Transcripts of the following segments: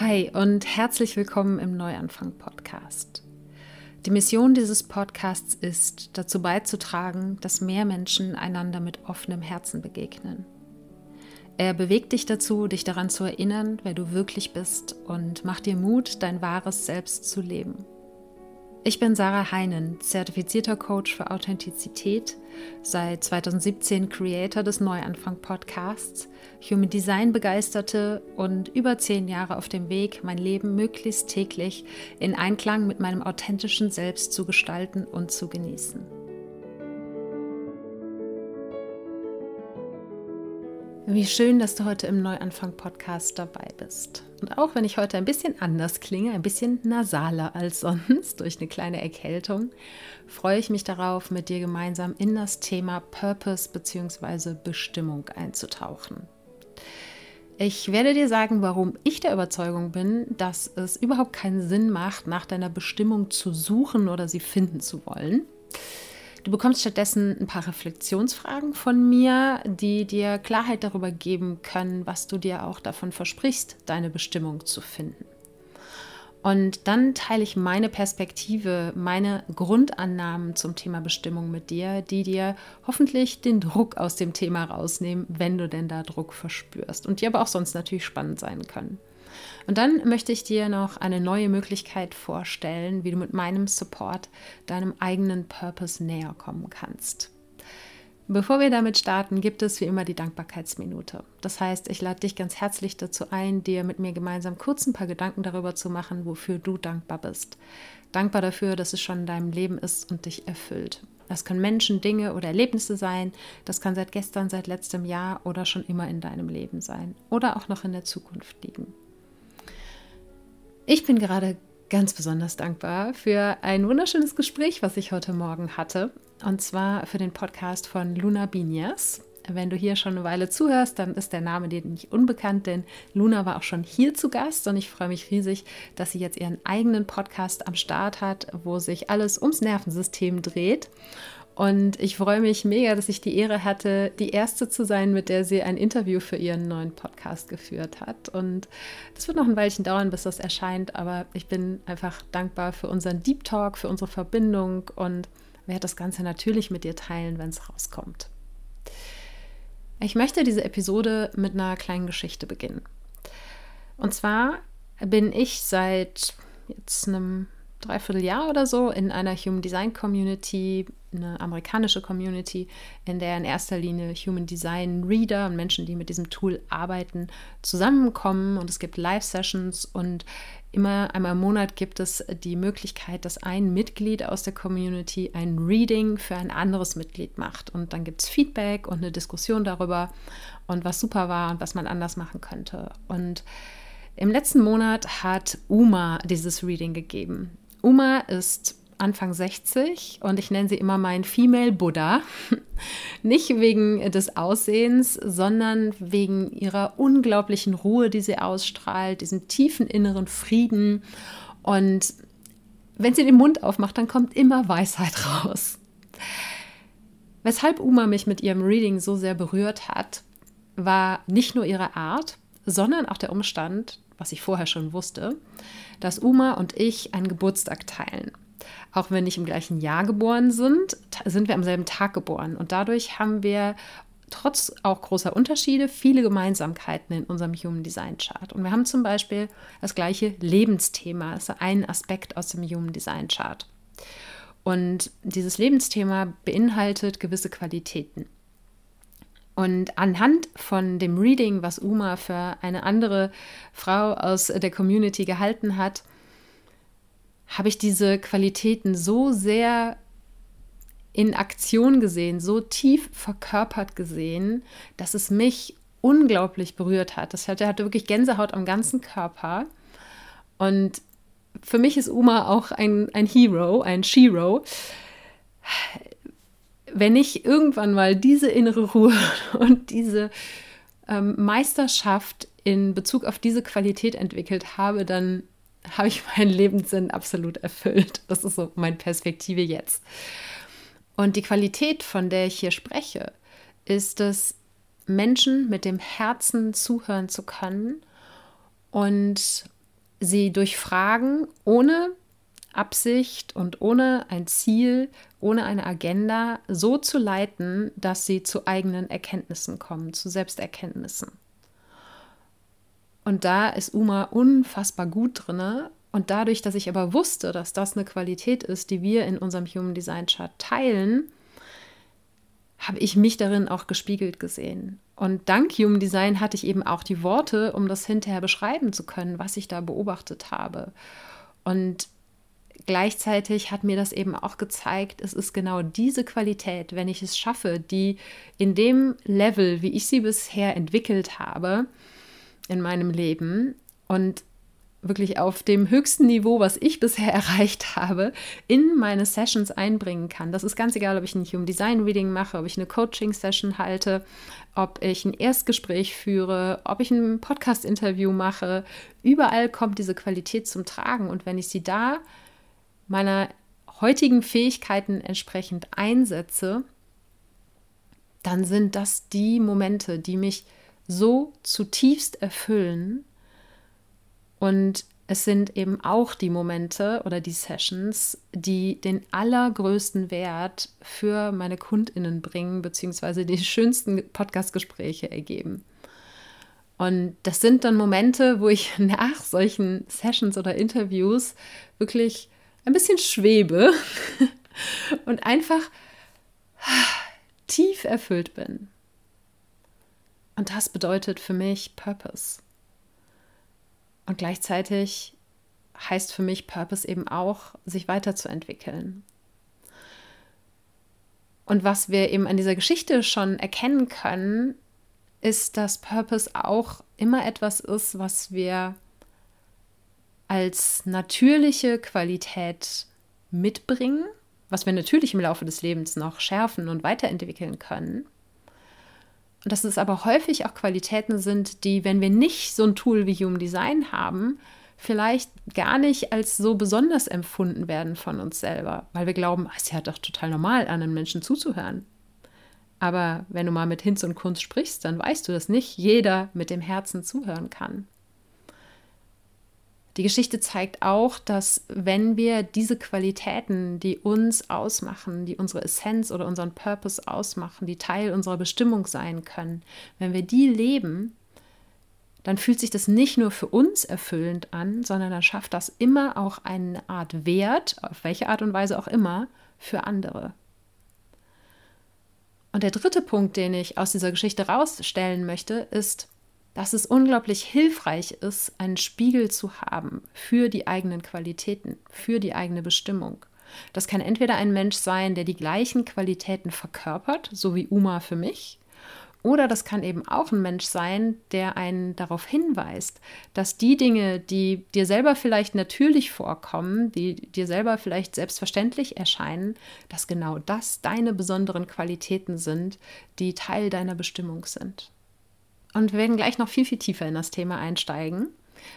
Hi und herzlich willkommen im Neuanfang Podcast. Die Mission dieses Podcasts ist, dazu beizutragen, dass mehr Menschen einander mit offenem Herzen begegnen. Er bewegt dich dazu, dich daran zu erinnern, wer du wirklich bist und macht dir Mut, dein wahres Selbst zu leben. Ich bin Sarah Heinen, zertifizierter Coach für Authentizität, seit 2017 Creator des Neuanfang Podcasts, Human Design Begeisterte und über zehn Jahre auf dem Weg, mein Leben möglichst täglich in Einklang mit meinem authentischen Selbst zu gestalten und zu genießen. Wie schön, dass du heute im Neuanfang-Podcast dabei bist. Und auch wenn ich heute ein bisschen anders klinge, ein bisschen nasaler als sonst durch eine kleine Erkältung, freue ich mich darauf, mit dir gemeinsam in das Thema Purpose bzw. Bestimmung einzutauchen. Ich werde dir sagen, warum ich der Überzeugung bin, dass es überhaupt keinen Sinn macht, nach deiner Bestimmung zu suchen oder sie finden zu wollen Du bekommst stattdessen ein paar Reflexionsfragen von mir, die dir Klarheit darüber geben können, was du dir auch davon versprichst, deine Bestimmung zu finden. Und dann teile ich meine Perspektive, meine Grundannahmen zum Thema Bestimmung mit dir, die dir hoffentlich den Druck aus dem Thema rausnehmen, wenn du denn da Druck verspürst und die aber auch sonst natürlich spannend sein können. Und dann möchte ich dir noch eine neue Möglichkeit vorstellen, wie du mit meinem Support deinem eigenen Purpose näher kommen kannst. Bevor wir damit starten, gibt es wie immer die Dankbarkeitsminute. Das heißt, ich lade dich ganz herzlich dazu ein, dir mit mir gemeinsam kurz ein paar Gedanken darüber zu machen, wofür du dankbar bist. Dankbar dafür, dass es schon in deinem Leben ist und dich erfüllt. Das können Menschen, Dinge oder Erlebnisse sein. Das kann seit gestern, seit letztem Jahr oder schon immer in deinem Leben sein. Oder auch noch in der Zukunft liegen. Ich bin gerade ganz besonders dankbar für ein wunderschönes Gespräch, was ich heute Morgen hatte. Und zwar für den Podcast von Luna Binias. Wenn du hier schon eine Weile zuhörst, dann ist der Name dir nicht unbekannt, denn Luna war auch schon hier zu Gast und ich freue mich riesig, dass sie jetzt ihren eigenen Podcast am Start hat, wo sich alles ums Nervensystem dreht. Und ich freue mich mega, dass ich die Ehre hatte, die erste zu sein, mit der sie ein Interview für ihren neuen Podcast geführt hat. Und das wird noch ein Weilchen dauern, bis das erscheint, aber ich bin einfach dankbar für unseren Deep Talk, für unsere Verbindung und werde das Ganze natürlich mit dir teilen, wenn es rauskommt. Ich möchte diese Episode mit einer kleinen Geschichte beginnen. Und zwar bin ich seit jetzt einem Dreivierteljahr oder so in einer Human Design Community, eine amerikanische Community, in der in erster Linie Human Design Reader und Menschen, die mit diesem Tool arbeiten, zusammenkommen. Und es gibt Live-Sessions. Und immer einmal im Monat gibt es die Möglichkeit, dass ein Mitglied aus der Community ein Reading für ein anderes Mitglied macht. Und dann gibt es Feedback und eine Diskussion darüber und was super war und was man anders machen könnte. Und im letzten Monat hat Uma dieses Reading gegeben. Uma ist Anfang 60 und ich nenne sie immer meinen Female Buddha. Nicht wegen des Aussehens, sondern wegen ihrer unglaublichen Ruhe, die sie ausstrahlt, diesem tiefen inneren Frieden. Und wenn sie den Mund aufmacht, dann kommt immer Weisheit raus. Weshalb Uma mich mit ihrem Reading so sehr berührt hat, war nicht nur ihre Art, sondern auch der Umstand, was ich vorher schon wusste, dass Uma und ich einen Geburtstag teilen. Auch wenn nicht im gleichen Jahr geboren sind, sind wir am selben Tag geboren. Und dadurch haben wir trotz auch großer Unterschiede viele Gemeinsamkeiten in unserem Human Design Chart. Und wir haben zum Beispiel das gleiche Lebensthema, das ist ein Aspekt aus dem Human Design Chart. Und dieses Lebensthema beinhaltet gewisse Qualitäten. Und anhand von dem Reading, was Uma für eine andere Frau aus der Community gehalten hat, habe ich diese Qualitäten so sehr in Aktion gesehen, so tief verkörpert gesehen, dass es mich unglaublich berührt hat. Das hatte, hatte wirklich Gänsehaut am ganzen Körper. Und für mich ist Uma auch ein, ein Hero, ein Shiro wenn ich irgendwann mal diese innere Ruhe und diese ähm, Meisterschaft in Bezug auf diese Qualität entwickelt habe, dann habe ich meinen Lebenssinn absolut erfüllt. Das ist so meine Perspektive jetzt. Und die Qualität, von der ich hier spreche, ist es, Menschen mit dem Herzen zuhören zu können und sie durch Fragen ohne Absicht und ohne ein Ziel, ohne eine Agenda so zu leiten, dass sie zu eigenen Erkenntnissen kommen, zu Selbsterkenntnissen. Und da ist Uma unfassbar gut drin. Und dadurch, dass ich aber wusste, dass das eine Qualität ist, die wir in unserem Human Design Chart teilen, habe ich mich darin auch gespiegelt gesehen. Und dank Human Design hatte ich eben auch die Worte, um das hinterher beschreiben zu können, was ich da beobachtet habe. Und gleichzeitig hat mir das eben auch gezeigt, es ist genau diese Qualität, wenn ich es schaffe, die in dem Level, wie ich sie bisher entwickelt habe in meinem Leben und wirklich auf dem höchsten Niveau, was ich bisher erreicht habe, in meine Sessions einbringen kann. Das ist ganz egal, ob ich ein Human Design Reading mache, ob ich eine Coaching Session halte, ob ich ein Erstgespräch führe, ob ich ein Podcast Interview mache. Überall kommt diese Qualität zum Tragen und wenn ich sie da meiner heutigen Fähigkeiten entsprechend einsetze, dann sind das die Momente, die mich so zutiefst erfüllen und es sind eben auch die Momente oder die Sessions, die den allergrößten Wert für meine Kundinnen bringen, beziehungsweise die schönsten Podcast-Gespräche ergeben. Und das sind dann Momente, wo ich nach solchen Sessions oder Interviews wirklich ein bisschen schwebe und einfach tief erfüllt bin. Und das bedeutet für mich Purpose. Und gleichzeitig heißt für mich Purpose eben auch, sich weiterzuentwickeln. Und was wir eben an dieser Geschichte schon erkennen können, ist, dass Purpose auch immer etwas ist, was wir als natürliche Qualität mitbringen, was wir natürlich im Laufe des Lebens noch schärfen und weiterentwickeln können. Dass es aber häufig auch Qualitäten sind, die, wenn wir nicht so ein Tool wie Human Design haben, vielleicht gar nicht als so besonders empfunden werden von uns selber, weil wir glauben, es ist ja doch total normal, anderen Menschen zuzuhören. Aber wenn du mal mit Hinz und Kunst sprichst, dann weißt du, dass nicht jeder mit dem Herzen zuhören kann. Die Geschichte zeigt auch, dass wenn wir diese Qualitäten, die uns ausmachen, die unsere Essenz oder unseren Purpose ausmachen, die Teil unserer Bestimmung sein können, wenn wir die leben, dann fühlt sich das nicht nur für uns erfüllend an, sondern dann schafft das immer auch eine Art Wert, auf welche Art und Weise auch immer, für andere. Und der dritte Punkt, den ich aus dieser Geschichte rausstellen möchte, ist, dass es unglaublich hilfreich ist, einen Spiegel zu haben für die eigenen Qualitäten, für die eigene Bestimmung. Das kann entweder ein Mensch sein, der die gleichen Qualitäten verkörpert, so wie Uma für mich, oder das kann eben auch ein Mensch sein, der einen darauf hinweist, dass die Dinge, die dir selber vielleicht natürlich vorkommen, die dir selber vielleicht selbstverständlich erscheinen, dass genau das deine besonderen Qualitäten sind, die Teil deiner Bestimmung sind. Und wir werden gleich noch viel, viel tiefer in das Thema einsteigen.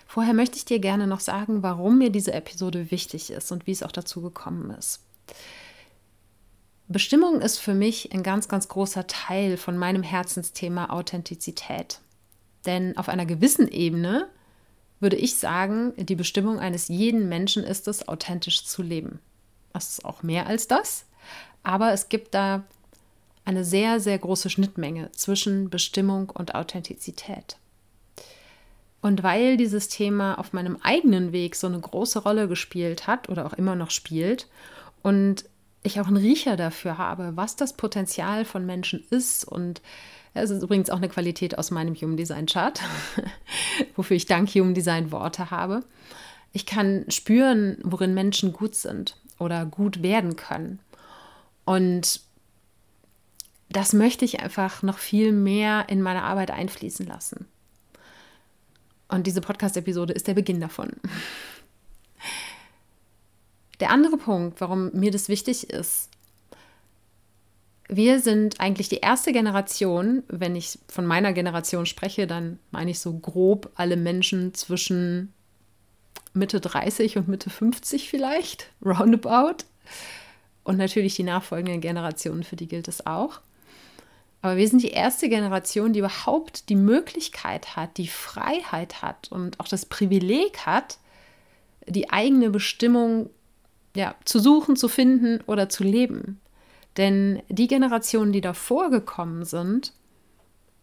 Vorher möchte ich dir gerne noch sagen, warum mir diese Episode wichtig ist und wie es auch dazu gekommen ist. Bestimmung ist für mich ein ganz, ganz großer Teil von meinem Herzensthema Authentizität. Denn auf einer gewissen Ebene würde ich sagen, die Bestimmung eines jeden Menschen ist es, authentisch zu leben. Das ist auch mehr als das, aber es gibt da eine sehr, sehr große Schnittmenge zwischen Bestimmung und Authentizität. Und weil dieses Thema auf meinem eigenen Weg so eine große Rolle gespielt hat oder auch immer noch spielt und ich auch einen Riecher dafür habe, was das Potenzial von Menschen ist und es ist übrigens auch eine Qualität aus meinem Human Design Chart, wofür ich dank Human Design Worte habe. Ich kann spüren, worin Menschen gut sind oder gut werden können. Und das möchte ich einfach noch viel mehr in meine Arbeit einfließen lassen. Und diese Podcast-Episode ist der Beginn davon. Der andere Punkt, warum mir das wichtig ist, wir sind eigentlich die erste Generation, wenn ich von meiner Generation spreche, dann meine ich so grob alle Menschen zwischen Mitte 30 und Mitte 50 vielleicht, roundabout. Und natürlich die nachfolgenden Generationen, für die gilt es auch. Aber wir sind die erste Generation, die überhaupt die Möglichkeit hat, die Freiheit hat und auch das Privileg hat, die eigene Bestimmung ja, zu suchen, zu finden oder zu leben. Denn die Generationen, die davor gekommen sind,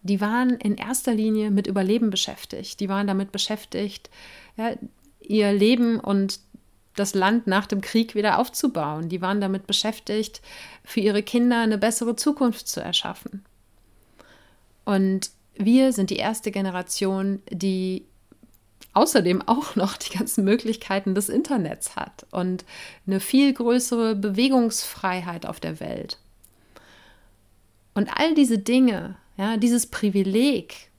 die waren in erster Linie mit Überleben beschäftigt. Die waren damit beschäftigt, ja, ihr Leben und das Land nach dem Krieg wieder aufzubauen. Die waren damit beschäftigt, für ihre Kinder eine bessere Zukunft zu erschaffen. Und wir sind die erste Generation, die außerdem auch noch die ganzen Möglichkeiten des Internets hat und eine viel größere Bewegungsfreiheit auf der Welt. Und all diese Dinge, ja, dieses Privileg,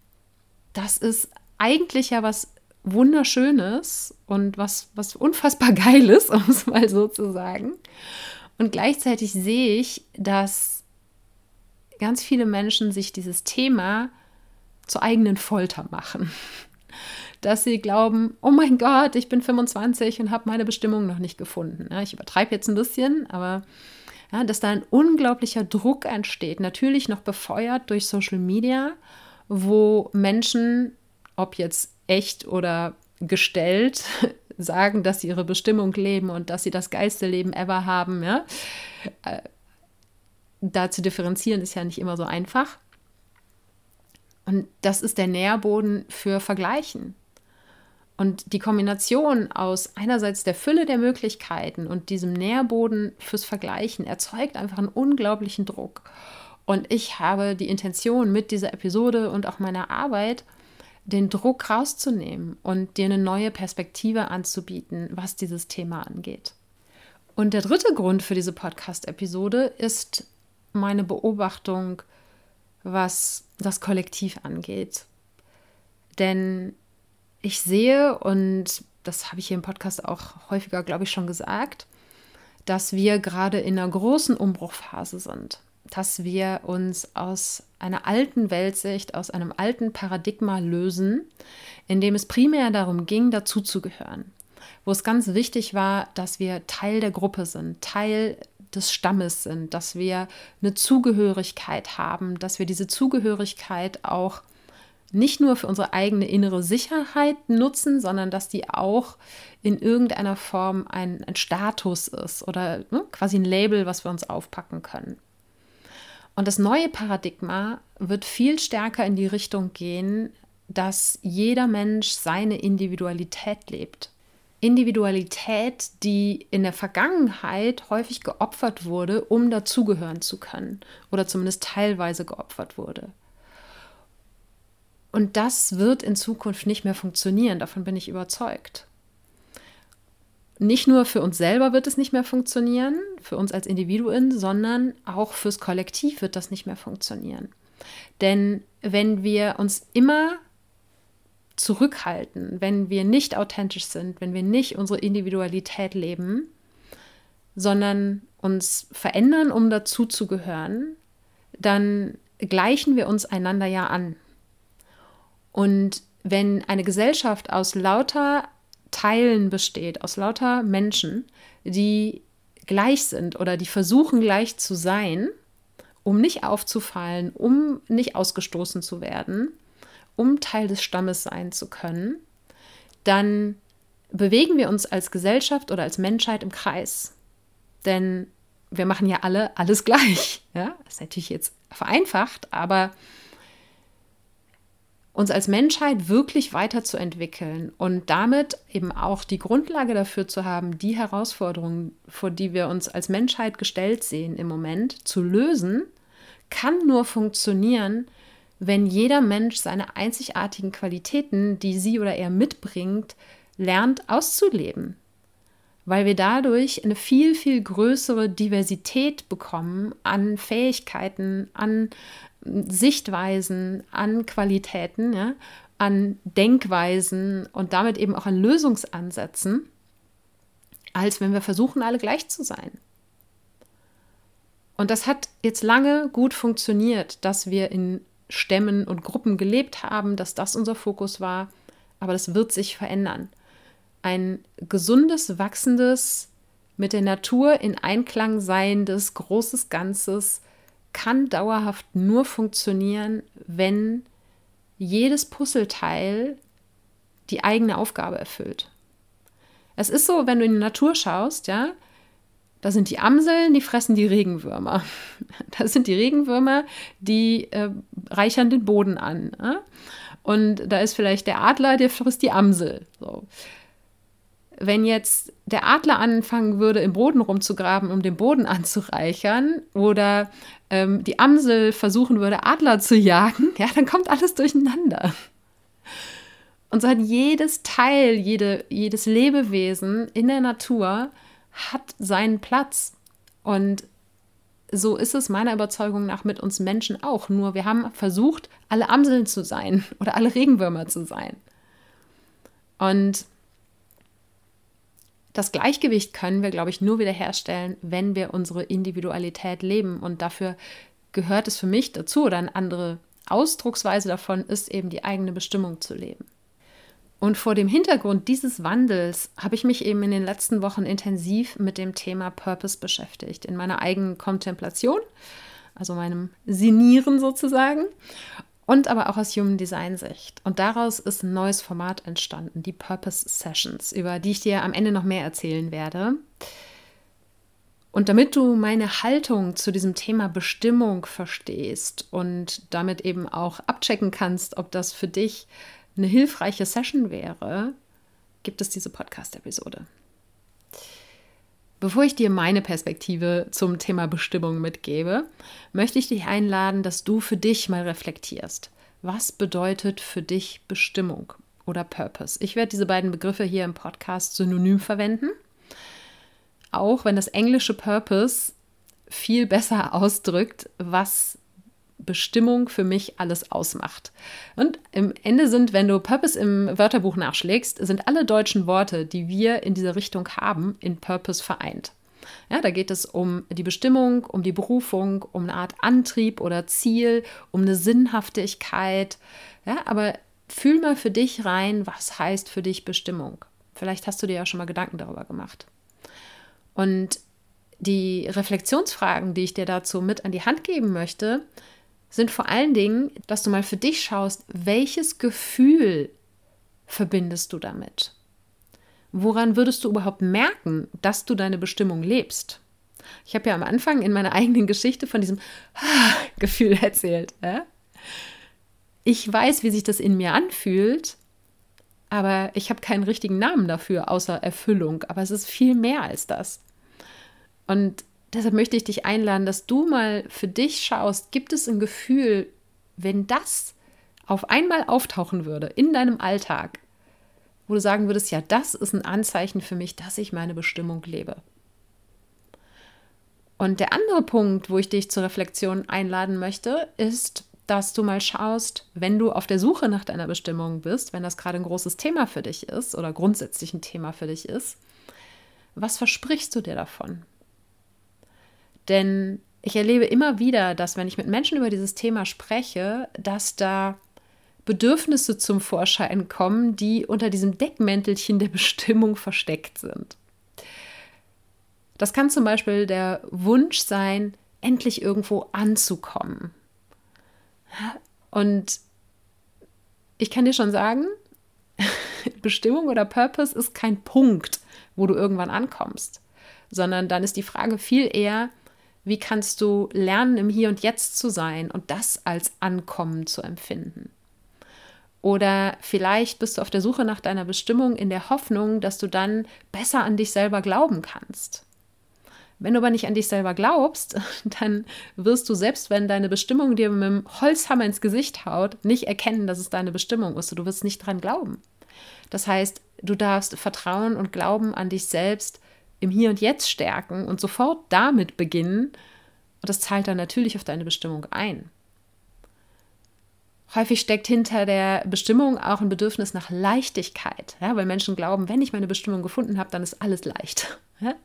das ist eigentlich ja was Wunderschönes und was, was unfassbar Geiles, um es mal so zu sagen. Und gleichzeitig sehe ich, dass ganz viele Menschen sich dieses Thema zur eigenen Folter machen. Dass sie glauben, oh mein Gott, ich bin 25 und habe meine Bestimmung noch nicht gefunden. Ja, ich übertreibe jetzt ein bisschen, aber ja, dass da ein unglaublicher Druck entsteht, natürlich noch befeuert durch Social Media, wo Menschen, ob jetzt echt oder gestellt, sagen, dass sie ihre Bestimmung leben und dass sie das geilste Leben ever haben. Ja? Da zu differenzieren ist ja nicht immer so einfach. Und das ist der Nährboden für Vergleichen. Und die Kombination aus einerseits der Fülle der Möglichkeiten und diesem Nährboden fürs Vergleichen erzeugt einfach einen unglaublichen Druck. Und ich habe die Intention mit dieser Episode und auch meiner Arbeit, den Druck rauszunehmen und dir eine neue Perspektive anzubieten, was dieses Thema angeht. Und der dritte Grund für diese Podcast-Episode ist meine Beobachtung, was das Kollektiv angeht. Denn ich sehe, und das habe ich hier im Podcast auch häufiger, glaube ich, schon gesagt, dass wir gerade in einer großen Umbruchphase sind. Dass wir uns aus einer alten Weltsicht, aus einem alten Paradigma lösen, in dem es primär darum ging, dazuzugehören. Wo es ganz wichtig war, dass wir Teil der Gruppe sind, Teil des Stammes sind, dass wir eine Zugehörigkeit haben, dass wir diese Zugehörigkeit auch nicht nur für unsere eigene innere Sicherheit nutzen, sondern dass die auch in irgendeiner Form ein, ein Status ist oder ne, quasi ein Label, was wir uns aufpacken können. Und das neue Paradigma wird viel stärker in die Richtung gehen, dass jeder Mensch seine Individualität lebt. Individualität, die in der Vergangenheit häufig geopfert wurde, um dazugehören zu können oder zumindest teilweise geopfert wurde. Und das wird in Zukunft nicht mehr funktionieren, davon bin ich überzeugt. Nicht nur für uns selber wird es nicht mehr funktionieren, für uns als Individuen, sondern auch fürs Kollektiv wird das nicht mehr funktionieren. Denn wenn wir uns immer zurückhalten, wenn wir nicht authentisch sind, wenn wir nicht unsere Individualität leben, sondern uns verändern, um dazuzugehören, dann gleichen wir uns einander ja an. Und wenn eine Gesellschaft aus lauter Teilen besteht, aus lauter Menschen, die gleich sind oder die versuchen gleich zu sein, um nicht aufzufallen, um nicht ausgestoßen zu werden, um Teil des Stammes sein zu können, dann bewegen wir uns als Gesellschaft oder als Menschheit im Kreis. Denn wir machen ja alle alles gleich. Ja? Das ist natürlich jetzt vereinfacht, aber uns als Menschheit wirklich weiterzuentwickeln und damit eben auch die Grundlage dafür zu haben, die Herausforderungen, vor die wir uns als Menschheit gestellt sehen im Moment, zu lösen, kann nur funktionieren, wenn jeder Mensch seine einzigartigen Qualitäten, die sie oder er mitbringt, lernt auszuleben. Weil wir dadurch eine viel, viel größere Diversität bekommen an Fähigkeiten, an Sichtweisen, an Qualitäten, ja, an Denkweisen und damit eben auch an Lösungsansätzen, als wenn wir versuchen, alle gleich zu sein. Und das hat jetzt lange gut funktioniert, dass wir in Stämmen und Gruppen gelebt haben, dass das unser Fokus war, aber das wird sich verändern. Ein gesundes, wachsendes, mit der Natur in Einklang seiendes, großes Ganzes, kann dauerhaft nur funktionieren, wenn jedes Puzzleteil die eigene Aufgabe erfüllt. Es ist so, wenn du in die Natur schaust, ja, da sind die Amseln, die fressen die Regenwürmer. Da sind die Regenwürmer, die äh, reichern den Boden an. Ja? Und da ist vielleicht der Adler, der frisst die Amsel. So. Wenn jetzt der Adler anfangen würde, im Boden rumzugraben, um den Boden anzureichern, oder ähm, die Amsel versuchen würde, Adler zu jagen, ja, dann kommt alles durcheinander. Und so hat jedes Teil, jede, jedes Lebewesen in der Natur hat seinen Platz. Und so ist es meiner Überzeugung nach mit uns Menschen auch. Nur wir haben versucht, alle Amseln zu sein oder alle Regenwürmer zu sein. Und das Gleichgewicht können wir, glaube ich, nur wiederherstellen, wenn wir unsere Individualität leben. Und dafür gehört es für mich dazu oder eine andere Ausdrucksweise davon ist eben die eigene Bestimmung zu leben. Und vor dem Hintergrund dieses Wandels habe ich mich eben in den letzten Wochen intensiv mit dem Thema Purpose beschäftigt, in meiner eigenen Kontemplation, also meinem Sinieren sozusagen, und aber auch aus Human Design Sicht. Und daraus ist ein neues Format entstanden, die Purpose Sessions, über die ich dir am Ende noch mehr erzählen werde. Und damit du meine Haltung zu diesem Thema Bestimmung verstehst und damit eben auch abchecken kannst, ob das für dich eine hilfreiche Session wäre, gibt es diese Podcast-Episode. Bevor ich dir meine Perspektive zum Thema Bestimmung mitgebe, möchte ich dich einladen, dass du für dich mal reflektierst. Was bedeutet für dich Bestimmung oder Purpose? Ich werde diese beiden Begriffe hier im Podcast synonym verwenden. Auch wenn das englische Purpose viel besser ausdrückt, was Bestimmung für mich alles ausmacht. Und im Ende sind, wenn du Purpose im Wörterbuch nachschlägst, sind alle deutschen Worte, die wir in dieser Richtung haben, in Purpose vereint. Ja, da geht es um die Bestimmung, um die Berufung, um eine Art Antrieb oder Ziel, um eine Sinnhaftigkeit. Ja, aber fühl mal für dich rein, was heißt für dich Bestimmung. Vielleicht hast du dir ja schon mal Gedanken darüber gemacht. Und die Reflexionsfragen, die ich dir dazu mit an die Hand geben möchte, sind vor allen Dingen, dass du mal für dich schaust, welches Gefühl verbindest du damit? Woran würdest du überhaupt merken, dass du deine Bestimmung lebst? Ich habe ja am Anfang in meiner eigenen Geschichte von diesem Gefühl erzählt. Ja? Ich weiß, wie sich das in mir anfühlt, aber ich habe keinen richtigen Namen dafür, außer Erfüllung. Aber es ist viel mehr als das. Und deshalb möchte ich dich einladen, dass du mal für dich schaust, gibt es ein Gefühl, wenn das auf einmal auftauchen würde in deinem Alltag, wo du sagen würdest, ja, das ist ein Anzeichen für mich, dass ich meine Bestimmung lebe. Und der andere Punkt, wo ich dich zur Reflexion einladen möchte, ist, dass du mal schaust, wenn du auf der Suche nach deiner Bestimmung bist, wenn das gerade ein großes Thema für dich ist oder grundsätzlich ein Thema für dich ist, was versprichst du dir davon? Denn ich erlebe immer wieder, dass wenn ich mit Menschen über dieses Thema spreche, dass da Bedürfnisse zum Vorschein kommen, die unter diesem Deckmäntelchen der Bestimmung versteckt sind. Das kann zum Beispiel der Wunsch sein, endlich irgendwo anzukommen. Und ich kann dir schon sagen, Bestimmung oder Purpose ist kein Punkt, wo du irgendwann ankommst, sondern dann ist die Frage viel eher, wie kannst du lernen, im Hier und Jetzt zu sein und das als Ankommen zu empfinden? Oder vielleicht bist du auf der Suche nach deiner Bestimmung in der Hoffnung, dass du dann besser an dich selber glauben kannst. Wenn du aber nicht an dich selber glaubst, dann wirst du selbst, wenn deine Bestimmung dir mit dem Holzhammer ins Gesicht haut, nicht erkennen, dass es deine Bestimmung ist. Du wirst nicht dran glauben. Das heißt, du darfst Vertrauen und Glauben an dich selbst im Hier und Jetzt stärken und sofort damit beginnen. Und das zahlt dann natürlich auf deine Bestimmung ein. Häufig steckt hinter der Bestimmung auch ein Bedürfnis nach Leichtigkeit, ja, weil Menschen glauben, wenn ich meine Bestimmung gefunden habe, dann ist alles leicht. Ja?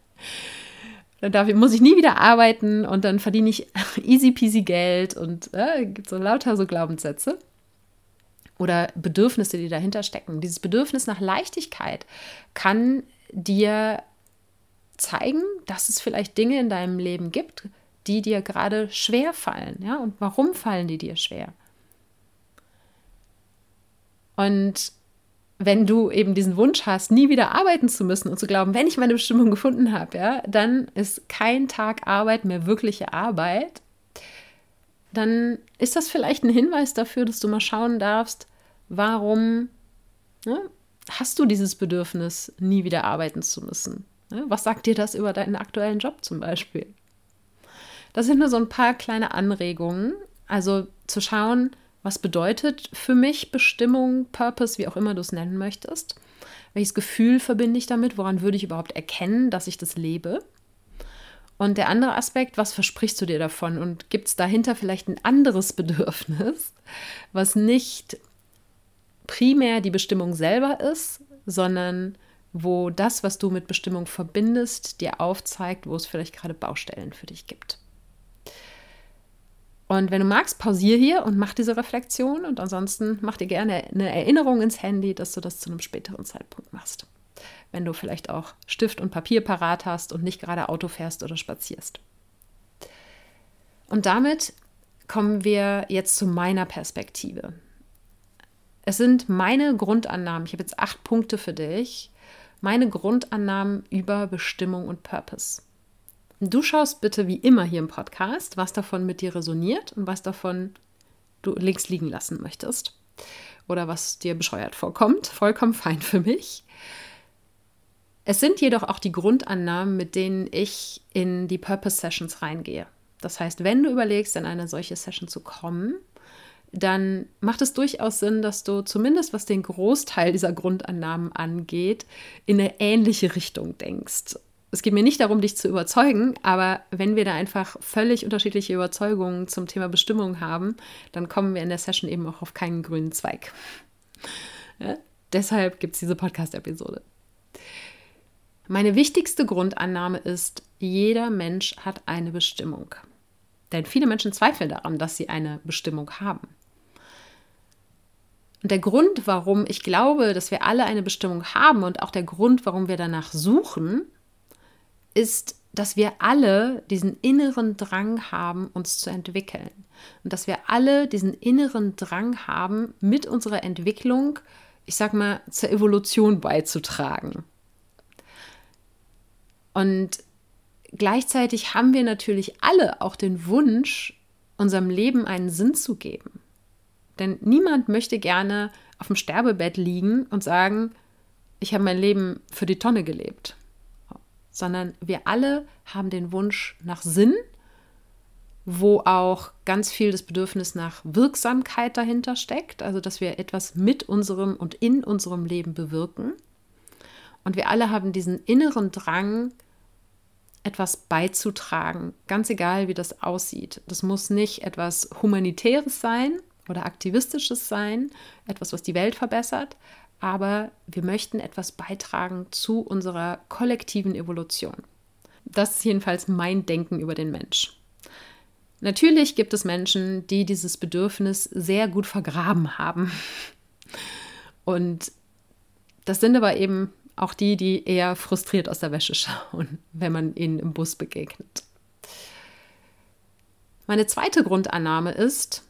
Dann darf, muss ich nie wieder arbeiten und dann verdiene ich easy peasy Geld und ja, gibt so lauter so Glaubenssätze oder Bedürfnisse, die dahinter stecken. Dieses Bedürfnis nach Leichtigkeit kann dir zeigen, dass es vielleicht Dinge in deinem Leben gibt, die dir gerade schwer fallen. Ja? Und warum fallen die dir schwer? Und wenn du eben diesen Wunsch hast, nie wieder arbeiten zu müssen und zu glauben, wenn ich meine Bestimmung gefunden habe, ja, dann ist kein Tag Arbeit mehr wirkliche Arbeit, dann ist das vielleicht ein Hinweis dafür, dass du mal schauen darfst, warum ne, hast du dieses Bedürfnis, nie wieder arbeiten zu müssen? Ne? Was sagt dir das über deinen aktuellen Job zum Beispiel? Das sind nur so ein paar kleine Anregungen. Also zu schauen, was bedeutet für mich Bestimmung, Purpose, wie auch immer du es nennen möchtest? Welches Gefühl verbinde ich damit? Woran würde ich überhaupt erkennen, dass ich das lebe? Und der andere Aspekt, was versprichst du dir davon? Und gibt es dahinter vielleicht ein anderes Bedürfnis, was nicht primär die Bestimmung selber ist, sondern wo das, was du mit Bestimmung verbindest, dir aufzeigt, wo es vielleicht gerade Baustellen für dich gibt. Und wenn du magst, pausier hier und mach diese Reflexion und ansonsten mach dir gerne eine Erinnerung ins Handy, dass du das zu einem späteren Zeitpunkt machst. Wenn du vielleicht auch Stift und Papier parat hast und nicht gerade Auto fährst oder spazierst. Und damit kommen wir jetzt zu meiner Perspektive. Es sind meine Grundannahmen, ich habe jetzt acht Punkte für dich, meine Grundannahmen über Bestimmung und Purpose. Du schaust bitte wie immer hier im Podcast, was davon mit dir resoniert und was davon du links liegen lassen möchtest oder was dir bescheuert vorkommt. Vollkommen fein für mich. Es sind jedoch auch die Grundannahmen, mit denen ich in die Purpose Sessions reingehe. Das heißt, wenn du überlegst, in eine solche Session zu kommen, dann macht es durchaus Sinn, dass du zumindest was den Großteil dieser Grundannahmen angeht, in eine ähnliche Richtung denkst es geht mir nicht darum, dich zu überzeugen, aber wenn wir da einfach völlig unterschiedliche Überzeugungen zum Thema Bestimmung haben, dann kommen wir in der Session eben auch auf keinen grünen Zweig. Ja? Deshalb gibt es diese Podcast-Episode. Meine wichtigste Grundannahme ist, jeder Mensch hat eine Bestimmung. Denn viele Menschen zweifeln daran, dass sie eine Bestimmung haben. Und der Grund, warum ich glaube, dass wir alle eine Bestimmung haben und auch der Grund, warum wir danach suchen, ist, dass wir alle diesen inneren Drang haben, uns zu entwickeln. Und dass wir alle diesen inneren Drang haben, mit unserer Entwicklung, ich sag mal, zur Evolution beizutragen. Und gleichzeitig haben wir natürlich alle auch den Wunsch, unserem Leben einen Sinn zu geben. Denn niemand möchte gerne auf dem Sterbebett liegen und sagen, ich habe mein Leben für die Tonne gelebt sondern wir alle haben den Wunsch nach Sinn, wo auch ganz viel das Bedürfnis nach Wirksamkeit dahinter steckt, also dass wir etwas mit unserem und in unserem Leben bewirken. Und wir alle haben diesen inneren Drang, etwas beizutragen, ganz egal wie das aussieht. Das muss nicht etwas Humanitäres sein oder Aktivistisches sein, etwas, was die Welt verbessert, aber wir möchten etwas beitragen zu unserer kollektiven Evolution. Das ist jedenfalls mein Denken über den Mensch. Natürlich gibt es Menschen, die dieses Bedürfnis sehr gut vergraben haben. Und das sind aber eben auch die, die eher frustriert aus der Wäsche schauen, wenn man ihnen im Bus begegnet. Meine zweite Grundannahme ist,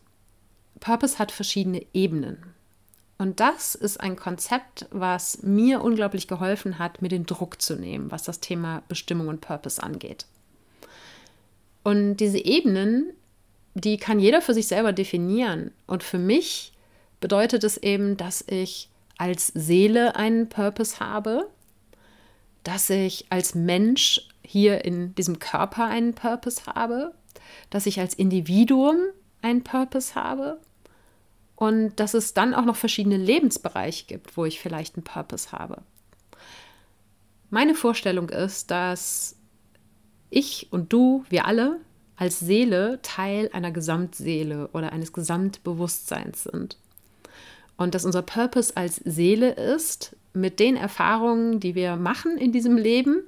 Purpose hat verschiedene Ebenen. Und das ist ein Konzept, was mir unglaublich geholfen hat, mir den Druck zu nehmen, was das Thema Bestimmung und Purpose angeht. Und diese Ebenen, die kann jeder für sich selber definieren. Und für mich bedeutet es eben, dass ich als Seele einen Purpose habe, dass ich als Mensch hier in diesem Körper einen Purpose habe, dass ich als Individuum einen Purpose habe und dass es dann auch noch verschiedene Lebensbereiche gibt, wo ich vielleicht einen Purpose habe. Meine Vorstellung ist, dass ich und du, wir alle als Seele Teil einer Gesamtseele oder eines Gesamtbewusstseins sind. Und dass unser Purpose als Seele ist, mit den Erfahrungen, die wir machen in diesem Leben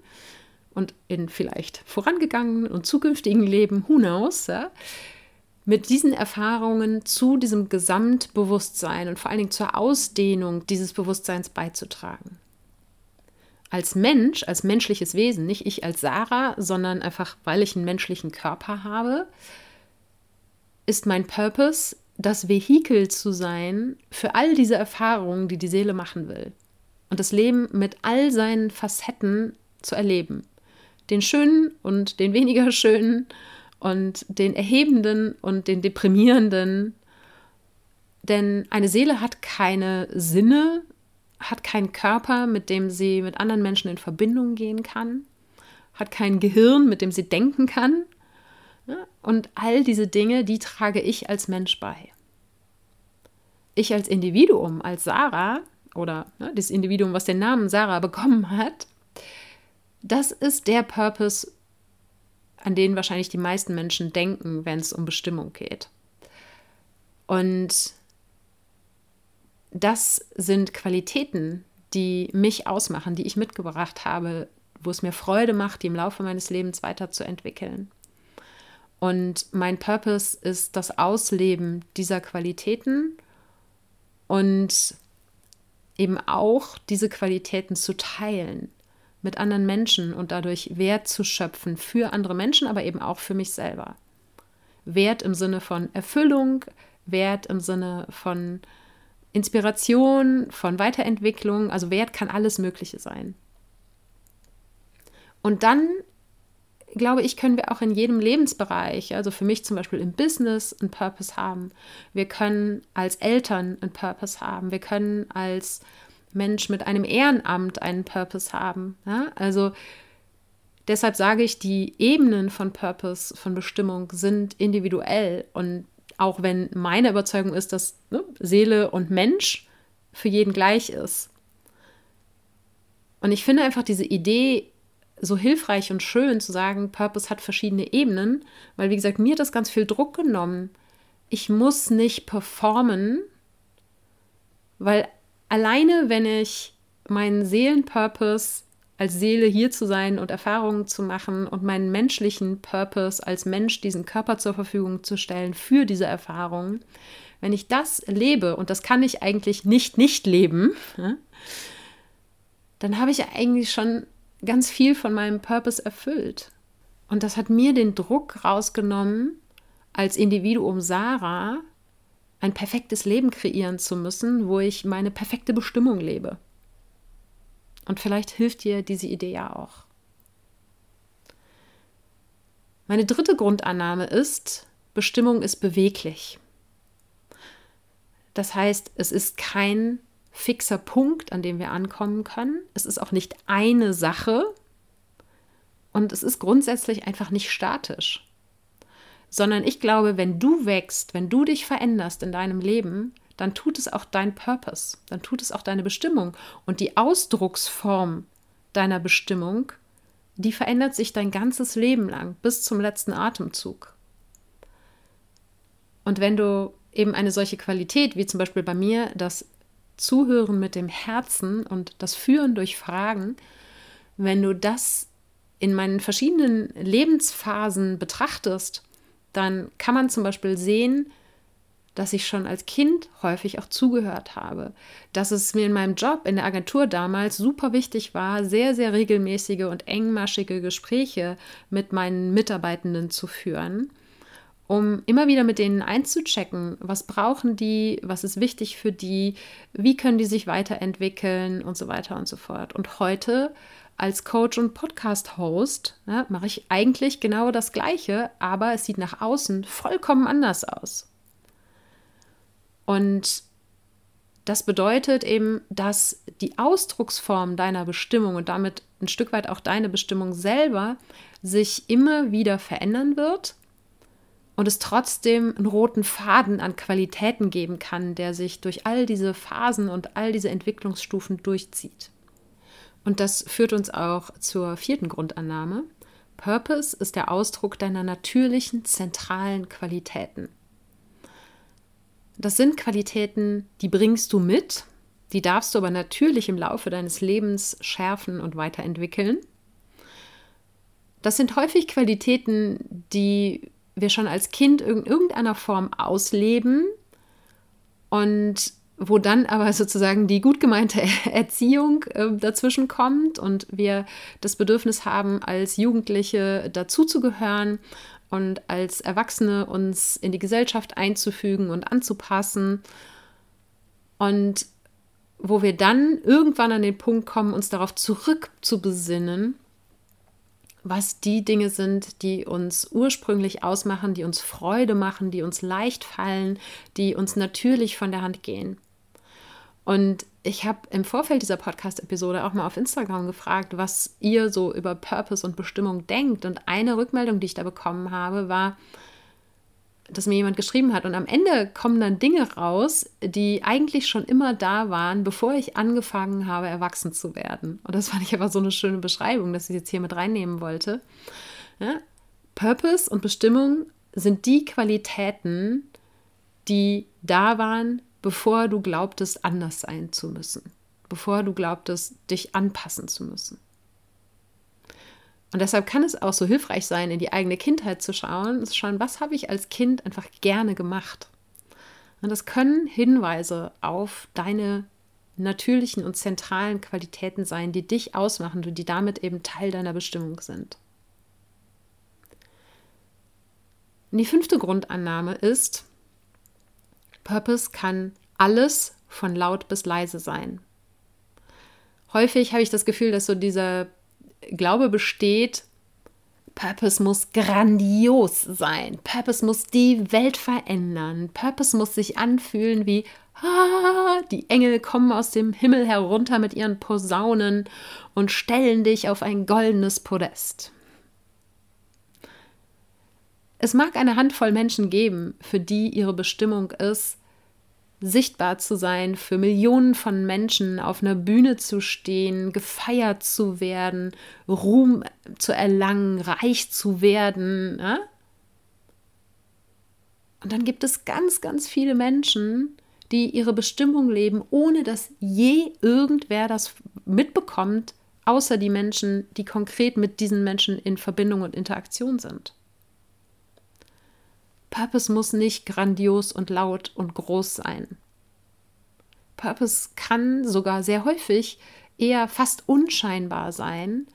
und in vielleicht vorangegangenen und zukünftigen Leben, who knows, ja, mit diesen Erfahrungen zu diesem Gesamtbewusstsein und vor allen Dingen zur Ausdehnung dieses Bewusstseins beizutragen. Als Mensch, als menschliches Wesen, nicht ich als Sarah, sondern einfach, weil ich einen menschlichen Körper habe, ist mein Purpose, das Vehikel zu sein für all diese Erfahrungen, die die Seele machen will. Und das Leben mit all seinen Facetten zu erleben. Den schönen und den weniger schönen und den erhebenden und den deprimierenden. Denn eine Seele hat keine Sinne, hat keinen Körper, mit dem sie mit anderen Menschen in Verbindung gehen kann, hat kein Gehirn, mit dem sie denken kann, und all diese Dinge, die trage ich als Mensch bei. Ich als Individuum, als Sarah, oder ne, das Individuum, was den Namen Sarah bekommen hat, das ist der Purpose, an den wahrscheinlich die meisten Menschen denken, wenn es um Bestimmung geht. Und das sind Qualitäten, die mich ausmachen, die ich mitgebracht habe, wo es mir Freude macht, die im Laufe meines Lebens weiterzuentwickeln. Und mein Purpose ist das Ausleben dieser Qualitäten und eben auch diese Qualitäten zu teilen mit anderen Menschen und dadurch Wert zu schöpfen für andere Menschen, aber eben auch für mich selber. Wert im Sinne von Erfüllung, Wert im Sinne von Inspiration, von Weiterentwicklung. Also Wert kann alles Mögliche sein. Und dann glaube ich, können wir auch in jedem Lebensbereich, also für mich zum Beispiel im Business, einen Purpose haben. Wir können als Eltern einen Purpose haben. Wir können als Mensch mit einem Ehrenamt einen Purpose haben. Ja? Also deshalb sage ich, die Ebenen von Purpose, von Bestimmung sind individuell. Und auch wenn meine Überzeugung ist, dass ne, Seele und Mensch für jeden gleich ist. Und ich finde einfach diese Idee, so hilfreich und schön zu sagen, Purpose hat verschiedene Ebenen, weil wie gesagt, mir hat das ganz viel Druck genommen. Ich muss nicht performen, weil alleine wenn ich meinen Seelenpurpose als Seele hier zu sein und Erfahrungen zu machen und meinen menschlichen Purpose als Mensch diesen Körper zur Verfügung zu stellen für diese Erfahrungen, wenn ich das lebe, und das kann ich eigentlich nicht nicht leben, dann habe ich eigentlich schon ganz viel von meinem Purpose erfüllt. Und das hat mir den Druck rausgenommen, als Individuum Sarah ein perfektes Leben kreieren zu müssen, wo ich meine perfekte Bestimmung lebe. Und vielleicht hilft dir diese Idee ja auch. Meine dritte Grundannahme ist, Bestimmung ist beweglich. Das heißt, es ist kein fixer Punkt, an dem wir ankommen können. Es ist auch nicht eine Sache und es ist grundsätzlich einfach nicht statisch. Sondern ich glaube, wenn du wächst, wenn du dich veränderst in deinem Leben, dann tut es auch dein Purpose, dann tut es auch deine Bestimmung. Und die Ausdrucksform deiner Bestimmung, die verändert sich dein ganzes Leben lang, bis zum letzten Atemzug. Und wenn du eben eine solche Qualität, wie zum Beispiel bei mir, das Zuhören mit dem Herzen und das Führen durch Fragen, wenn du das in meinen verschiedenen Lebensphasen betrachtest, dann kann man zum Beispiel sehen, dass ich schon als Kind häufig auch zugehört habe, dass es mir in meinem Job in der Agentur damals super wichtig war, sehr, sehr regelmäßige und engmaschige Gespräche mit meinen Mitarbeitenden zu führen um immer wieder mit denen einzuchecken, was brauchen die, was ist wichtig für die, wie können die sich weiterentwickeln und so weiter und so fort. Und heute als Coach und Podcast-Host ja, mache ich eigentlich genau das Gleiche, aber es sieht nach außen vollkommen anders aus. Und das bedeutet eben, dass die Ausdrucksform deiner Bestimmung und damit ein Stück weit auch deine Bestimmung selber sich immer wieder verändern wird und es trotzdem einen roten Faden an Qualitäten geben kann, der sich durch all diese Phasen und all diese Entwicklungsstufen durchzieht. Und das führt uns auch zur vierten Grundannahme. Purpose ist der Ausdruck deiner natürlichen, zentralen Qualitäten. Das sind Qualitäten, die bringst du mit, die darfst du aber natürlich im Laufe deines Lebens schärfen und weiterentwickeln. Das sind häufig Qualitäten, die wir schon als Kind in irgendeiner Form ausleben und wo dann aber sozusagen die gut gemeinte Erziehung äh, dazwischen kommt und wir das Bedürfnis haben, als Jugendliche dazuzugehören und als Erwachsene uns in die Gesellschaft einzufügen und anzupassen. Und wo wir dann irgendwann an den Punkt kommen, uns darauf zurückzubesinnen, was die Dinge sind, die uns ursprünglich ausmachen, die uns Freude machen, die uns leicht fallen, die uns natürlich von der Hand gehen. Und ich habe im Vorfeld dieser Podcast-Episode auch mal auf Instagram gefragt, was ihr so über Purpose und Bestimmung denkt. Und eine Rückmeldung, die ich da bekommen habe, war, dass mir jemand geschrieben hat. Und am Ende kommen dann Dinge raus, die eigentlich schon immer da waren, bevor ich angefangen habe, erwachsen zu werden. Und das fand ich aber so eine schöne Beschreibung, dass ich jetzt hier mit reinnehmen wollte. Ja? Purpose und Bestimmung sind die Qualitäten, die da waren, bevor du glaubtest, anders sein zu müssen, bevor du glaubtest, dich anpassen zu müssen. Und deshalb kann es auch so hilfreich sein, in die eigene Kindheit zu schauen, zu schauen, was habe ich als Kind einfach gerne gemacht. Und das können Hinweise auf deine natürlichen und zentralen Qualitäten sein, die dich ausmachen und die damit eben Teil deiner Bestimmung sind. Und die fünfte Grundannahme ist, Purpose kann alles von laut bis leise sein. Häufig habe ich das Gefühl, dass so dieser Glaube besteht, Purpose muss grandios sein. Purpose muss die Welt verändern. Purpose muss sich anfühlen wie ah, die Engel kommen aus dem Himmel herunter mit ihren Posaunen und stellen dich auf ein goldenes Podest. Es mag eine Handvoll Menschen geben, für die ihre Bestimmung ist, sichtbar zu sein, für Millionen von Menschen auf einer Bühne zu stehen, gefeiert zu werden, Ruhm zu erlangen, reich zu werden. Ja? Und dann gibt es ganz, ganz viele Menschen, die ihre Bestimmung leben, ohne dass je irgendwer das mitbekommt, außer die Menschen, die konkret mit diesen Menschen in Verbindung und Interaktion sind. Purpose muss nicht grandios und laut und groß sein. Purpose kann sogar sehr häufig eher fast unscheinbar sein.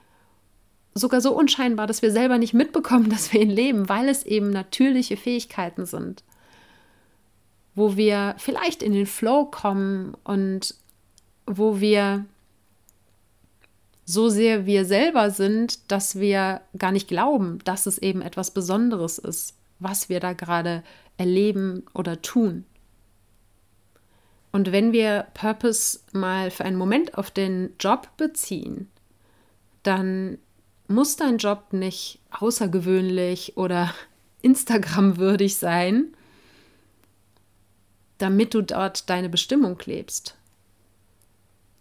Sogar so unscheinbar, dass wir selber nicht mitbekommen, dass wir ihn leben, weil es eben natürliche Fähigkeiten sind. Wo wir vielleicht in den Flow kommen und wo wir so sehr wir selber sind, dass wir gar nicht glauben, dass es eben etwas Besonderes ist was wir da gerade erleben oder tun. Und wenn wir Purpose mal für einen Moment auf den Job beziehen, dann muss dein Job nicht außergewöhnlich oder Instagram-würdig sein, damit du dort deine Bestimmung lebst.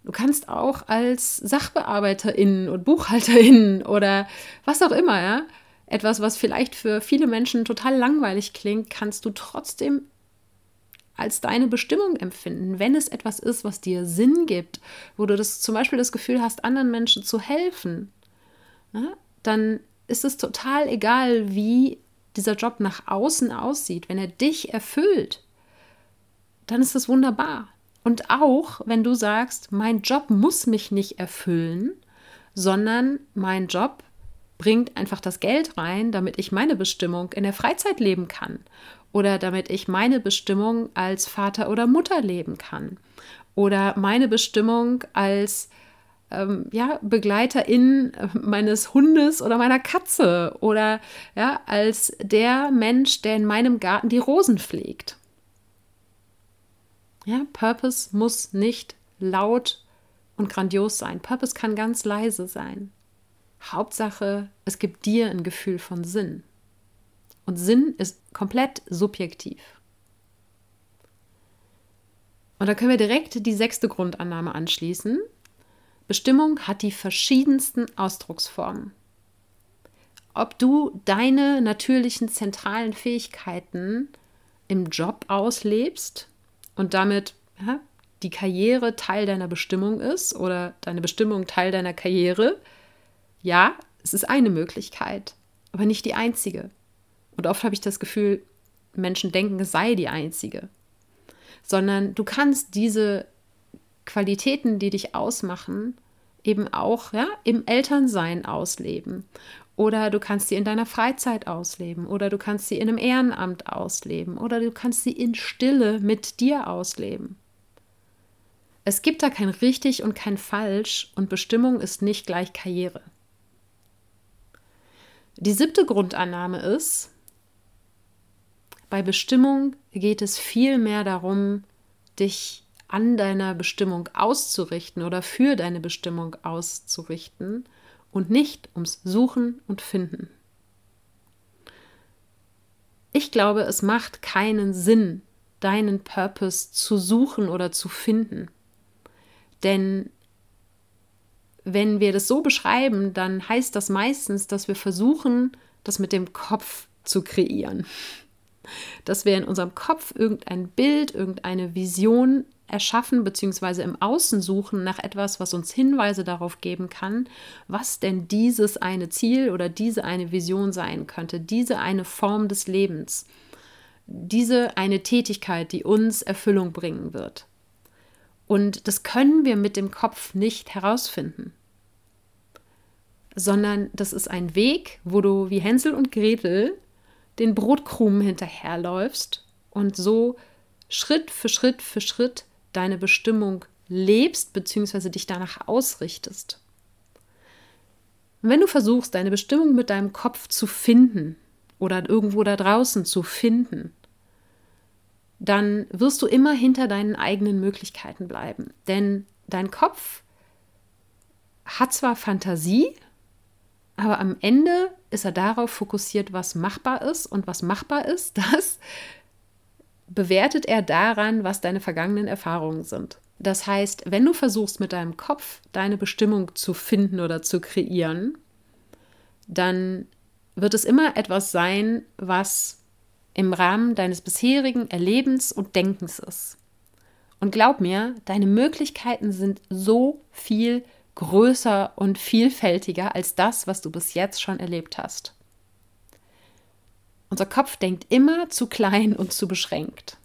Du kannst auch als Sachbearbeiterin und Buchhalterin oder was auch immer, ja, etwas, was vielleicht für viele Menschen total langweilig klingt, kannst du trotzdem als deine Bestimmung empfinden, wenn es etwas ist, was dir Sinn gibt, wo du das zum Beispiel das Gefühl hast, anderen Menschen zu helfen, ne, dann ist es total egal, wie dieser Job nach außen aussieht. Wenn er dich erfüllt, dann ist das wunderbar. Und auch wenn du sagst, mein Job muss mich nicht erfüllen, sondern mein Job bringt einfach das Geld rein, damit ich meine Bestimmung in der Freizeit leben kann oder damit ich meine Bestimmung als Vater oder Mutter leben kann oder meine Bestimmung als ähm, ja, Begleiterin meines Hundes oder meiner Katze oder ja, als der Mensch, der in meinem Garten die Rosen pflegt. Ja, Purpose muss nicht laut und grandios sein. Purpose kann ganz leise sein. Hauptsache, es gibt dir ein Gefühl von Sinn. Und Sinn ist komplett subjektiv. Und da können wir direkt die sechste Grundannahme anschließen. Bestimmung hat die verschiedensten Ausdrucksformen. Ob du deine natürlichen zentralen Fähigkeiten im Job auslebst und damit ja, die Karriere Teil deiner Bestimmung ist oder deine Bestimmung Teil deiner Karriere, ja, es ist eine Möglichkeit, aber nicht die einzige. Und oft habe ich das Gefühl, Menschen denken, es sei die einzige. Sondern du kannst diese Qualitäten, die dich ausmachen, eben auch ja, im Elternsein ausleben Oder du kannst sie in deiner Freizeit ausleben. Oder du kannst sie in einem Ehrenamt ausleben. Oder du kannst sie in Stille mit dir ausleben. Es gibt da kein richtig und kein falsch und Bestimmung ist nicht gleich Karriere. Die siebte Grundannahme ist, bei Bestimmung geht es viel mehr darum, dich an deiner Bestimmung auszurichten oder für deine Bestimmung auszurichten und nicht ums Suchen und Finden. Ich glaube, es macht keinen Sinn, deinen Purpose zu suchen oder zu finden. Denn wenn wir das so beschreiben, dann heißt das meistens, dass wir versuchen, das mit dem Kopf zu kreieren. Dass wir in unserem Kopf irgendein Bild, irgendeine Vision erschaffen bzw. im Außen suchen nach etwas, was uns Hinweise darauf geben kann, was denn dieses eine Ziel oder diese eine Vision sein könnte, diese eine Form des Lebens, diese eine Tätigkeit, die uns Erfüllung bringen wird. Und das können wir mit dem Kopf nicht herausfinden, sondern das ist ein Weg, wo du wie Hänsel und Gretel den Brotkrumen hinterherläufst und so Schritt für Schritt für Schritt deine Bestimmung lebst bzw. dich danach ausrichtest. Wenn du versuchst, deine Bestimmung mit deinem Kopf zu finden oder irgendwo da draußen zu finden, dann wirst du immer hinter deinen eigenen Möglichkeiten bleiben. Denn dein Kopf hat zwar Fantasie, aber am Ende ist er darauf fokussiert, was machbar ist. Und was machbar ist, das bewertet er daran, was deine vergangenen Erfahrungen sind. Das heißt, wenn du versuchst mit deinem Kopf deine Bestimmung zu finden oder zu kreieren, dann wird es immer etwas sein, was im Rahmen deines bisherigen Erlebens und Denkens ist. Und glaub mir, deine Möglichkeiten sind so viel größer und vielfältiger als das, was du bis jetzt schon erlebt hast. Unser Kopf denkt immer zu klein und zu beschränkt.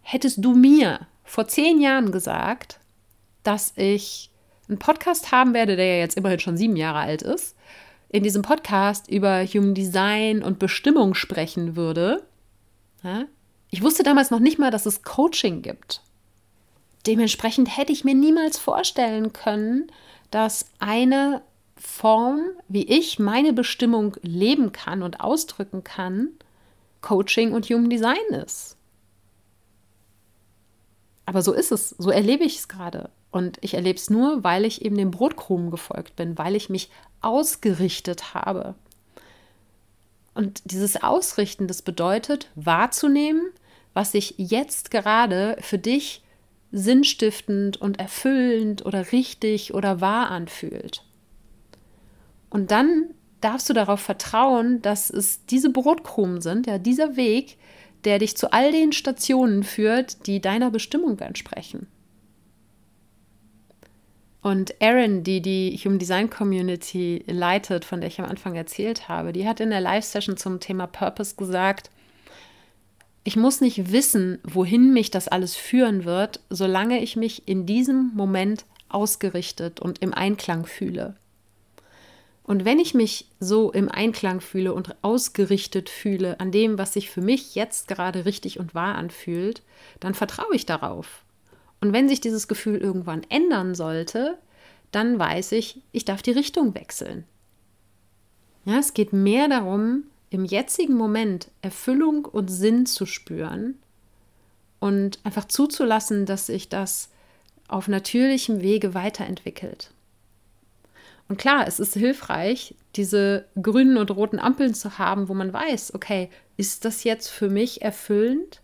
Hättest du mir vor zehn Jahren gesagt, dass ich einen Podcast haben werde, der ja jetzt immerhin schon sieben Jahre alt ist, in diesem Podcast über Human Design und Bestimmung sprechen würde, ich wusste damals noch nicht mal, dass es Coaching gibt. Dementsprechend hätte ich mir niemals vorstellen können, dass eine Form, wie ich meine Bestimmung leben kann und ausdrücken kann, Coaching und Human Design ist. Aber so ist es, so erlebe ich es gerade. Und ich erlebe es nur, weil ich eben dem Brotkrumen gefolgt bin, weil ich mich ausgerichtet habe. Und dieses Ausrichten, das bedeutet wahrzunehmen, was sich jetzt gerade für dich sinnstiftend und erfüllend oder richtig oder wahr anfühlt. Und dann darfst du darauf vertrauen, dass es diese Brotkrumen sind, ja, dieser Weg, der dich zu all den Stationen führt, die deiner Bestimmung entsprechen. Und Erin, die die Human Design Community leitet, von der ich am Anfang erzählt habe, die hat in der Live-Session zum Thema Purpose gesagt, ich muss nicht wissen, wohin mich das alles führen wird, solange ich mich in diesem Moment ausgerichtet und im Einklang fühle. Und wenn ich mich so im Einklang fühle und ausgerichtet fühle an dem, was sich für mich jetzt gerade richtig und wahr anfühlt, dann vertraue ich darauf. Und wenn sich dieses Gefühl irgendwann ändern sollte, dann weiß ich, ich darf die Richtung wechseln. Ja, es geht mehr darum, im jetzigen Moment Erfüllung und Sinn zu spüren und einfach zuzulassen, dass sich das auf natürlichem Wege weiterentwickelt. Und klar, es ist hilfreich, diese grünen und roten Ampeln zu haben, wo man weiß, okay, ist das jetzt für mich erfüllend?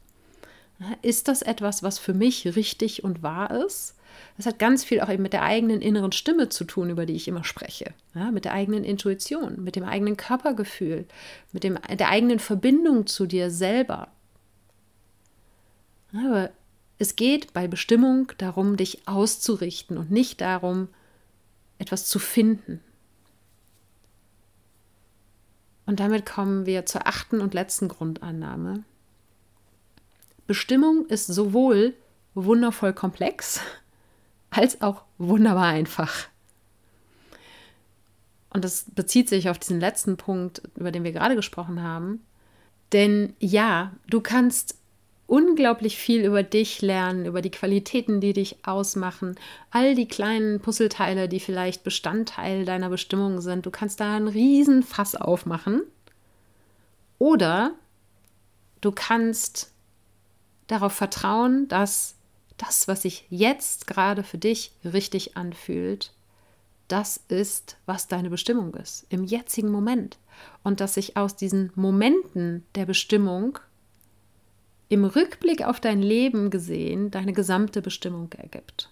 Ist das etwas, was für mich richtig und wahr ist? Das hat ganz viel auch eben mit der eigenen inneren Stimme zu tun, über die ich immer spreche. Ja, mit der eigenen Intuition, mit dem eigenen Körpergefühl, mit dem, der eigenen Verbindung zu dir selber. Aber es geht bei Bestimmung darum, dich auszurichten und nicht darum, etwas zu finden. Und damit kommen wir zur achten und letzten Grundannahme. Bestimmung ist sowohl wundervoll komplex als auch wunderbar einfach. Und das bezieht sich auf diesen letzten Punkt, über den wir gerade gesprochen haben. Denn ja, du kannst unglaublich viel über dich lernen, über die Qualitäten, die dich ausmachen, all die kleinen Puzzleteile, die vielleicht Bestandteil deiner Bestimmung sind. Du kannst da einen riesen Fass aufmachen. Oder du kannst darauf vertrauen, dass das, was sich jetzt gerade für dich richtig anfühlt, das ist, was deine Bestimmung ist, im jetzigen Moment. Und dass sich aus diesen Momenten der Bestimmung im Rückblick auf dein Leben gesehen deine gesamte Bestimmung ergibt.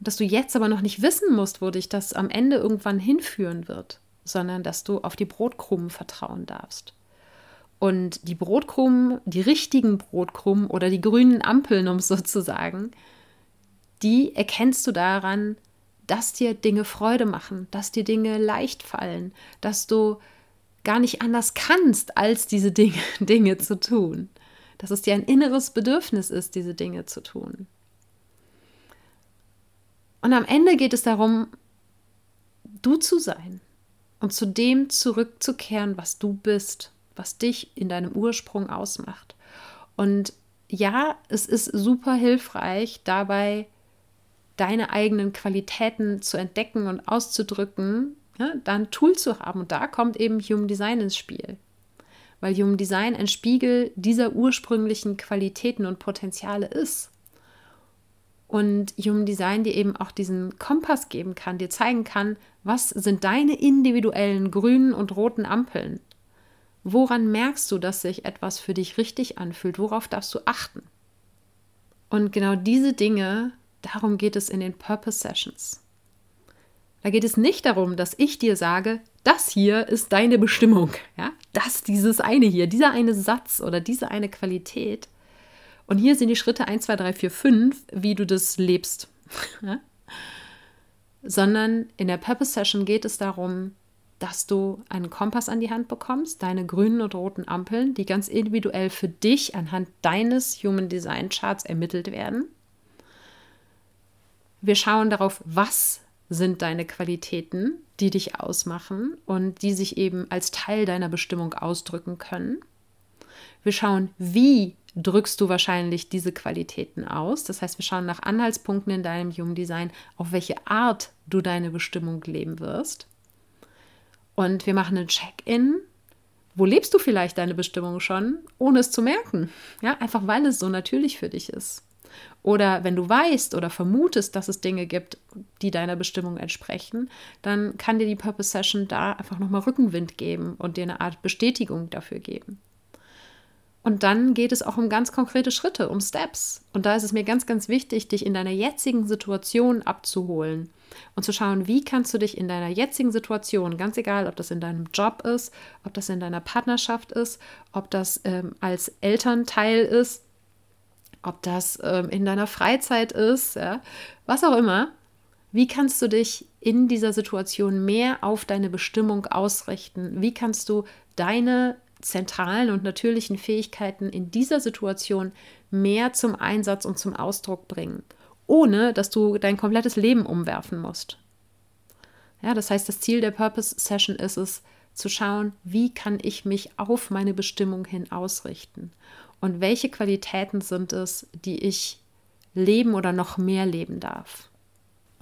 Dass du jetzt aber noch nicht wissen musst, wo dich das am Ende irgendwann hinführen wird, sondern dass du auf die Brotkrumen vertrauen darfst. Und die Brotkrumen, die richtigen Brotkrumen oder die grünen Ampeln, um es so zu sagen, die erkennst du daran, dass dir Dinge Freude machen, dass dir Dinge leicht fallen, dass du gar nicht anders kannst, als diese Dinge, Dinge zu tun dass es dir ein inneres Bedürfnis ist, diese Dinge zu tun. Und am Ende geht es darum, du zu sein und zu dem zurückzukehren, was du bist, was dich in deinem Ursprung ausmacht. Und ja, es ist super hilfreich, dabei deine eigenen Qualitäten zu entdecken und auszudrücken, ja, da ein Tool zu haben. Und da kommt eben Human Design ins Spiel weil Human Design ein Spiegel dieser ursprünglichen Qualitäten und Potenziale ist. Und Human Design dir eben auch diesen Kompass geben kann, dir zeigen kann, was sind deine individuellen grünen und roten Ampeln? Woran merkst du, dass sich etwas für dich richtig anfühlt? Worauf darfst du achten? Und genau diese Dinge, darum geht es in den Purpose Sessions. Da geht es nicht darum, dass ich dir sage, das hier ist deine Bestimmung. Ja? Das, dieses eine hier, dieser eine Satz oder diese eine Qualität. Und hier sind die Schritte 1, 2, 3, 4, 5, wie du das lebst. Sondern in der Purpose Session geht es darum, dass du einen Kompass an die Hand bekommst, deine grünen und roten Ampeln, die ganz individuell für dich anhand deines Human Design Charts ermittelt werden. Wir schauen darauf, was sind deine Qualitäten, die dich ausmachen und die sich eben als Teil deiner Bestimmung ausdrücken können. Wir schauen, wie drückst du wahrscheinlich diese Qualitäten aus. Das heißt, wir schauen nach Anhaltspunkten in deinem Human Design, auf welche Art du deine Bestimmung leben wirst. Und wir machen einen Check-in. Wo lebst du vielleicht deine Bestimmung schon, ohne es zu merken? Ja, einfach weil es so natürlich für dich ist. Oder wenn du weißt oder vermutest, dass es Dinge gibt, die deiner Bestimmung entsprechen, dann kann dir die Purpose Session da einfach nochmal Rückenwind geben und dir eine Art Bestätigung dafür geben. Und dann geht es auch um ganz konkrete Schritte, um Steps. Und da ist es mir ganz, ganz wichtig, dich in deiner jetzigen Situation abzuholen und zu schauen, wie kannst du dich in deiner jetzigen Situation, ganz egal, ob das in deinem Job ist, ob das in deiner Partnerschaft ist, ob das ähm, als Elternteil ist, ob das ähm, in deiner Freizeit ist, ja, was auch immer. Wie kannst du dich in dieser Situation mehr auf deine Bestimmung ausrichten? Wie kannst du deine zentralen und natürlichen Fähigkeiten in dieser Situation mehr zum Einsatz und zum Ausdruck bringen, ohne dass du dein komplettes Leben umwerfen musst? Ja, das heißt, das Ziel der Purpose Session ist es, zu schauen, wie kann ich mich auf meine Bestimmung hin ausrichten und welche Qualitäten sind es, die ich leben oder noch mehr leben darf.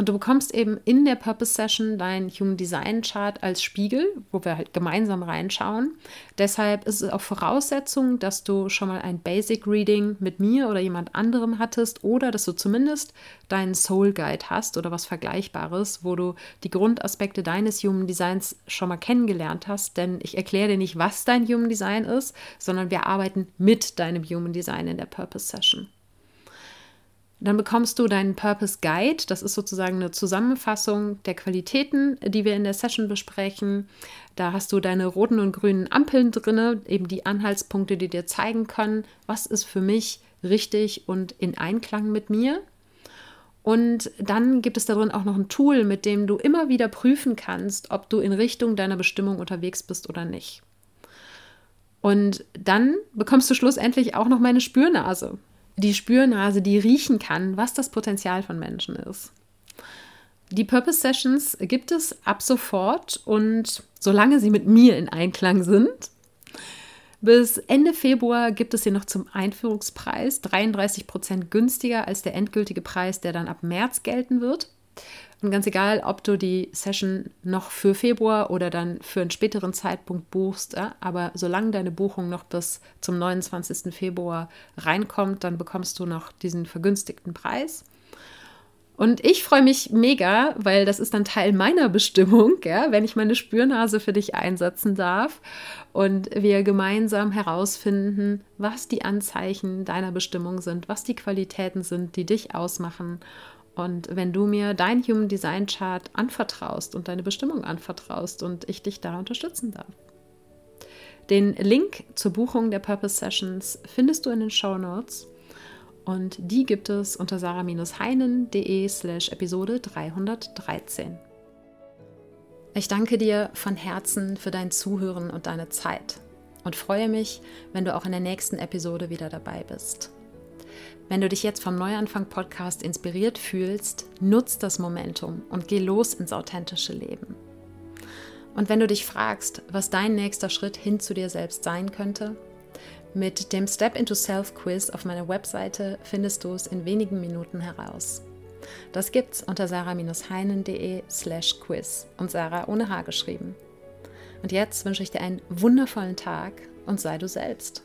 Und du bekommst eben in der Purpose Session dein Human Design Chart als Spiegel, wo wir halt gemeinsam reinschauen. Deshalb ist es auch Voraussetzung, dass du schon mal ein Basic Reading mit mir oder jemand anderem hattest oder dass du zumindest deinen Soul Guide hast oder was Vergleichbares, wo du die Grundaspekte deines Human Designs schon mal kennengelernt hast. Denn ich erkläre dir nicht, was dein Human Design ist, sondern wir arbeiten mit deinem Human Design in der Purpose Session. Dann bekommst du deinen Purpose Guide. Das ist sozusagen eine Zusammenfassung der Qualitäten, die wir in der Session besprechen. Da hast du deine roten und grünen Ampeln drin, eben die Anhaltspunkte, die dir zeigen können, was ist für mich richtig und in Einklang mit mir. Und dann gibt es darin auch noch ein Tool, mit dem du immer wieder prüfen kannst, ob du in Richtung deiner Bestimmung unterwegs bist oder nicht. Und dann bekommst du schlussendlich auch noch meine Spürnase die Spürnase, die riechen kann, was das Potenzial von Menschen ist. Die Purpose Sessions gibt es ab sofort und solange sie mit mir in Einklang sind. Bis Ende Februar gibt es sie noch zum Einführungspreis, 33 Prozent günstiger als der endgültige Preis, der dann ab März gelten wird. Und ganz egal, ob du die Session noch für Februar oder dann für einen späteren Zeitpunkt buchst, aber solange deine Buchung noch bis zum 29. Februar reinkommt, dann bekommst du noch diesen vergünstigten Preis. Und ich freue mich mega, weil das ist dann Teil meiner Bestimmung, ja, wenn ich meine Spürnase für dich einsetzen darf und wir gemeinsam herausfinden, was die Anzeichen deiner Bestimmung sind, was die Qualitäten sind, die dich ausmachen und wenn du mir dein Human Design Chart anvertraust und deine Bestimmung anvertraust und ich dich da unterstützen darf. Den Link zur Buchung der Purpose Sessions findest du in den Show Notes und die gibt es unter sarah-heinen.de slash Episode 313. Ich danke dir von Herzen für dein Zuhören und deine Zeit und freue mich, wenn du auch in der nächsten Episode wieder dabei bist. Wenn du dich jetzt vom Neuanfang-Podcast inspiriert fühlst, nutz das Momentum und geh los ins authentische Leben. Und wenn du dich fragst, was dein nächster Schritt hin zu dir selbst sein könnte, mit dem Step into Self Quiz auf meiner Webseite findest du es in wenigen Minuten heraus. Das gibt's unter sarah-heinen.de slash quiz und Sarah ohne H geschrieben. Und jetzt wünsche ich dir einen wundervollen Tag und sei du selbst.